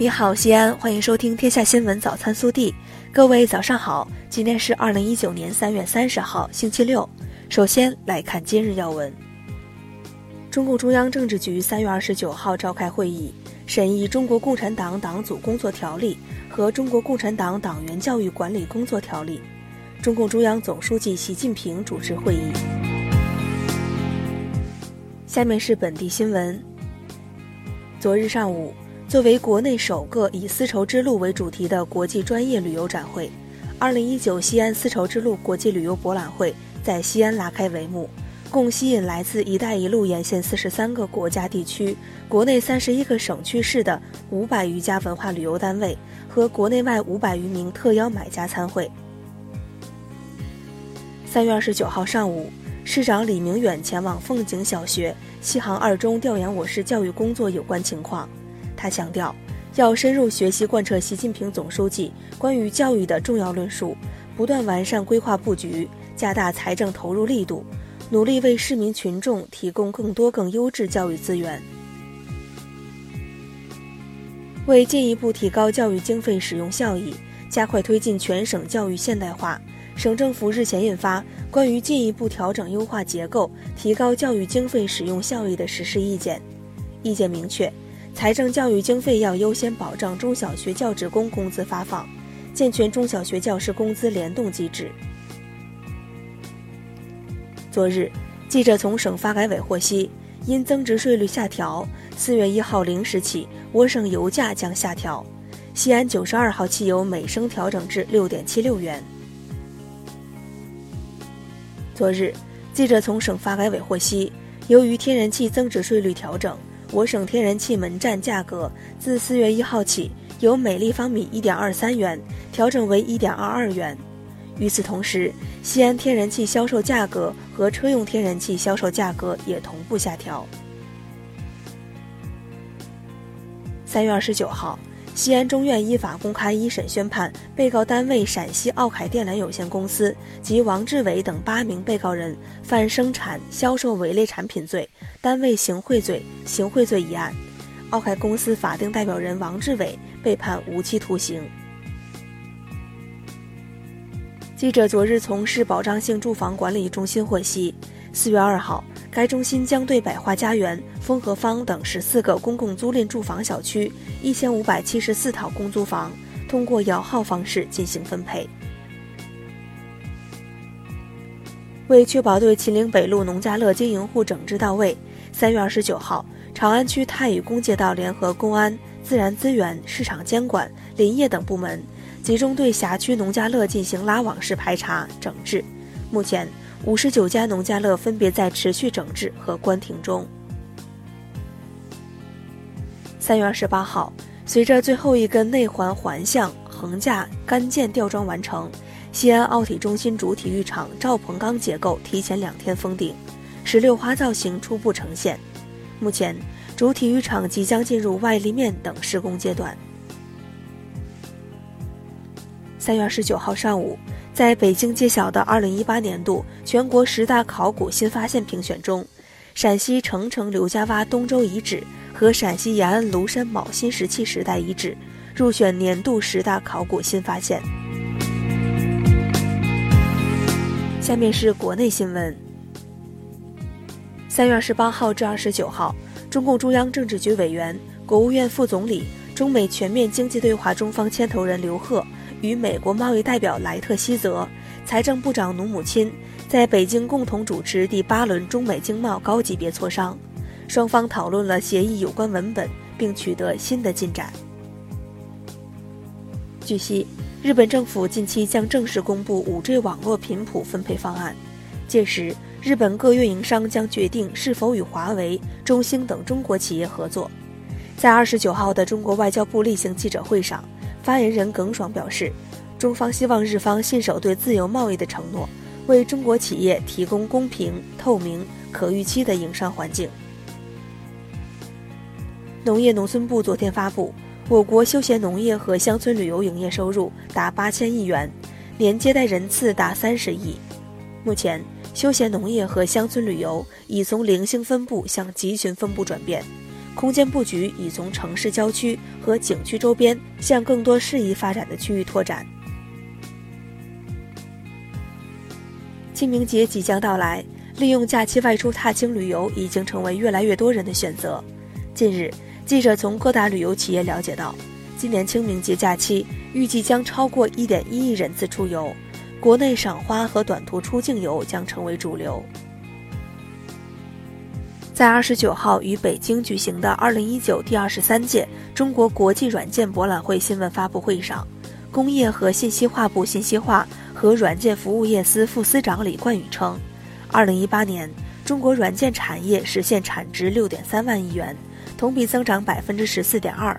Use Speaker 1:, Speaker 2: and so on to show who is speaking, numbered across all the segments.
Speaker 1: 你好，西安，欢迎收听《天下新闻早餐速递》。各位早上好，今天是二零一九年三月三十号，星期六。首先来看今日要闻。中共中央政治局三月二十九号召开会议，审议《中国共产党党组工作条例》和《中国共产党党员教育管理工作条例》。中共中央总书记习近平主持会议。下面是本地新闻。昨日上午。作为国内首个以丝绸之路为主题的国际专业旅游展会，2019西安丝绸之路国际旅游博览会在西安拉开帷幕，共吸引来自“一带一路”沿线43个国家地区、国内31个省区市的500余家文化旅游单位和国内外500余名特邀买家参会。3月29号上午，市长李明远前往凤景小学、西航二中调研我市教育工作有关情况。他强调，要深入学习贯彻习近平总书记关于教育的重要论述，不断完善规划布局，加大财政投入力度，努力为市民群众提供更多更优质教育资源。为进一步提高教育经费使用效益，加快推进全省教育现代化，省政府日前印发《关于进一步调整优化结构、提高教育经费使用效益的实施意见》，意见明确。财政教育经费要优先保障中小学教职工工资发放，健全中小学教师工资联动机制。昨日，记者从省发改委获悉，因增值税率下调，四月一号零时起，我省油价将下调，西安九十二号汽油每升调整至六点七六元。昨日，记者从省发改委获悉，由于天然气增值税率调整。我省天然气门站价格自四月一号起，由每立方米一点二三元调整为一点二二元。与此同时，西安天然气销售价格和车用天然气销售价格也同步下调。三月二十九号，西安中院依法公开一审宣判被告单位陕西奥凯电缆有限公司及王志伟等八名被告人犯生产、销售伪劣产品罪。单位行贿罪、行贿罪一案，奥凯公司法定代表人王志伟被判无期徒刑。记者昨日从市保障性住房管理中心获悉，四月二号，该中心将对百花家园、丰和坊等十四个公共租赁住房小区一千五百七十四套公租房，通过摇号方式进行分配。为确保对秦岭北路农家乐经营户整治到位。三月二十九号，长安区太乙公街道联合公安、自然资源、市场监管、林业等部门，集中对辖区农家乐进行拉网式排查整治。目前，五十九家农家乐分别在持续整治和关停中。三月二十八号，随着最后一根内环环向横架干件吊装完成，西安奥体中心主体育场赵鹏钢结构提前两天封顶。石榴花造型初步呈现，目前主体育场即将进入外立面等施工阶段。三月二十九号上午，在北京揭晓的二零一八年度全国十大考古新发现评选中，陕西澄城刘家洼东周遗址和陕西延安庐山卯新石器时代遗址入选年度十大考古新发现。下面是国内新闻。三月二十八号至二十九号，中共中央政治局委员、国务院副总理、中美全面经济对话中方牵头人刘鹤与美国贸易代表莱特希泽、财政部长努姆钦在北京共同主持第八轮中美经贸高级别磋商，双方讨论了协议有关文本，并取得新的进展。据悉，日本政府近期将正式公布五 G 网络频谱分配方案，届时。日本各运营商将决定是否与华为、中兴等中国企业合作。在二十九号的中国外交部例行记者会上，发言人耿爽表示，中方希望日方信守对自由贸易的承诺，为中国企业提供公平、透明、可预期的营商环境。农业农村部昨天发布，我国休闲农业和乡村旅游营业收入达八千亿元，年接待人次达三十亿。目前。休闲农业和乡村旅游已从零星分布向集群分布转变，空间布局已从城市郊区和景区周边向更多适宜发展的区域拓展。清明节即将到来，利用假期外出踏青旅游已经成为越来越多人的选择。近日，记者从各大旅游企业了解到，今年清明节假期预计将超过1.1亿人次出游，国内赏花和短途出境游将成为主流。在二十九号于北京举行的二零一九第二十三届中国国际软件博览会新闻发布会上，工业和信息化部信息化和软件服务业司副司长李冠宇称，二零一八年中国软件产业实现产值六点三万亿元，同比增长百分之十四点二，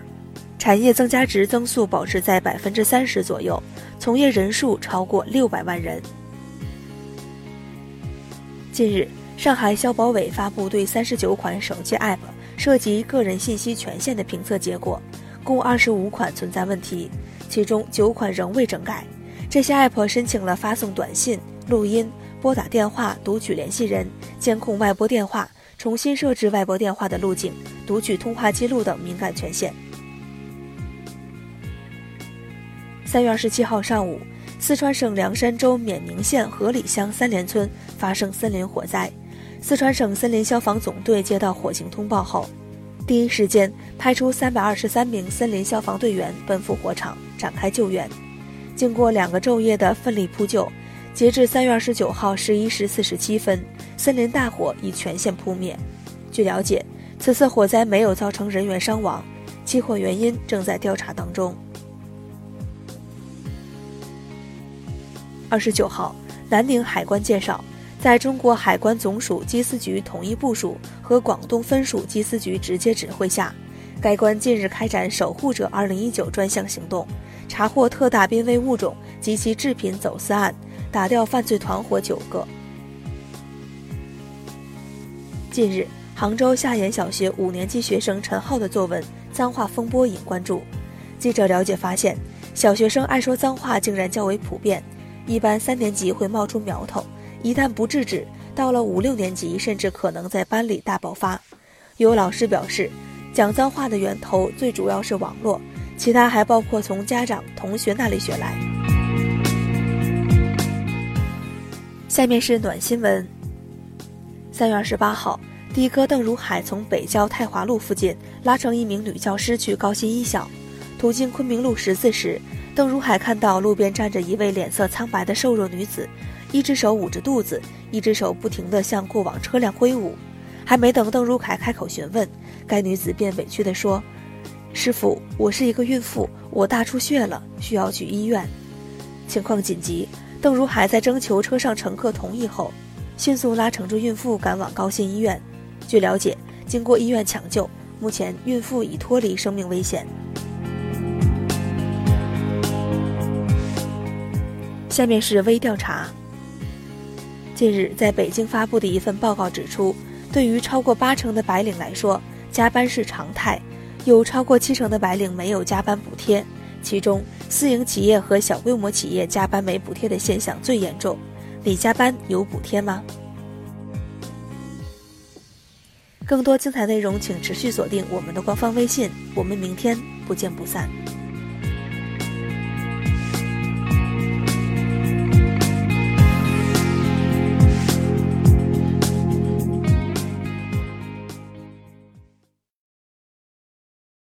Speaker 1: 产业增加值增速保持在百分之三十左右，从业人数超过六百万人。近日。上海消保委发布对三十九款手机 App 涉及个人信息权限的评测结果，共二十五款存在问题，其中九款仍未整改。这些 App 申请了发送短信、录音、拨打电话、读取联系人、监控外拨电话、重新设置外拨电话的路径、读取通话记录等敏感权限。三月二十七号上午，四川省凉山州冕宁县河里乡三连村发生森林火灾。四川省森林消防总队接到火情通报后，第一时间派出三百二十三名森林消防队员奔赴火场展开救援。经过两个昼夜的奋力扑救，截至三月二十九号十一时四十七分，森林大火已全线扑灭。据了解，此次火灾没有造成人员伤亡，起火原因正在调查当中。二十九号，南宁海关介绍。在中国海关总署缉私局统一部署和广东分署缉私局直接指挥下，该关近日开展“守护者 ”2019 专项行动，查获特大濒危物种及其制品走私案，打掉犯罪团伙九个。近日，杭州下岩小学五年级学生陈浩的作文“脏话风波”引关注。记者了解发现，小学生爱说脏话竟然较为普遍，一般三年级会冒出苗头。一旦不制止，到了五六年级，甚至可能在班里大爆发。有老师表示，讲脏话的源头最主要是网络，其他还包括从家长、同学那里学来。下面是暖新闻。三月二十八号，的哥邓如海从北郊太华路附近拉乘一名女教师去高新一小，途经昆明路十字时，邓如海看到路边站着一位脸色苍白的瘦弱女子。一只手捂着肚子，一只手不停地向过往车辆挥舞。还没等邓如凯开口询问，该女子便委屈地说：“师傅，我是一个孕妇，我大出血了，需要去医院。情况紧急。”邓如海在征求车上乘客同意后，迅速拉乘着孕妇赶往高新医院。据了解，经过医院抢救，目前孕妇已脱离生命危险。下面是微调查。近日，在北京发布的一份报告指出，对于超过八成的白领来说，加班是常态，有超过七成的白领没有加班补贴。其中，私营企业和小规模企业加班没补贴的现象最严重。你加班有补贴吗？更多精彩内容，请持续锁定我们的官方微信。我们明天不见不散。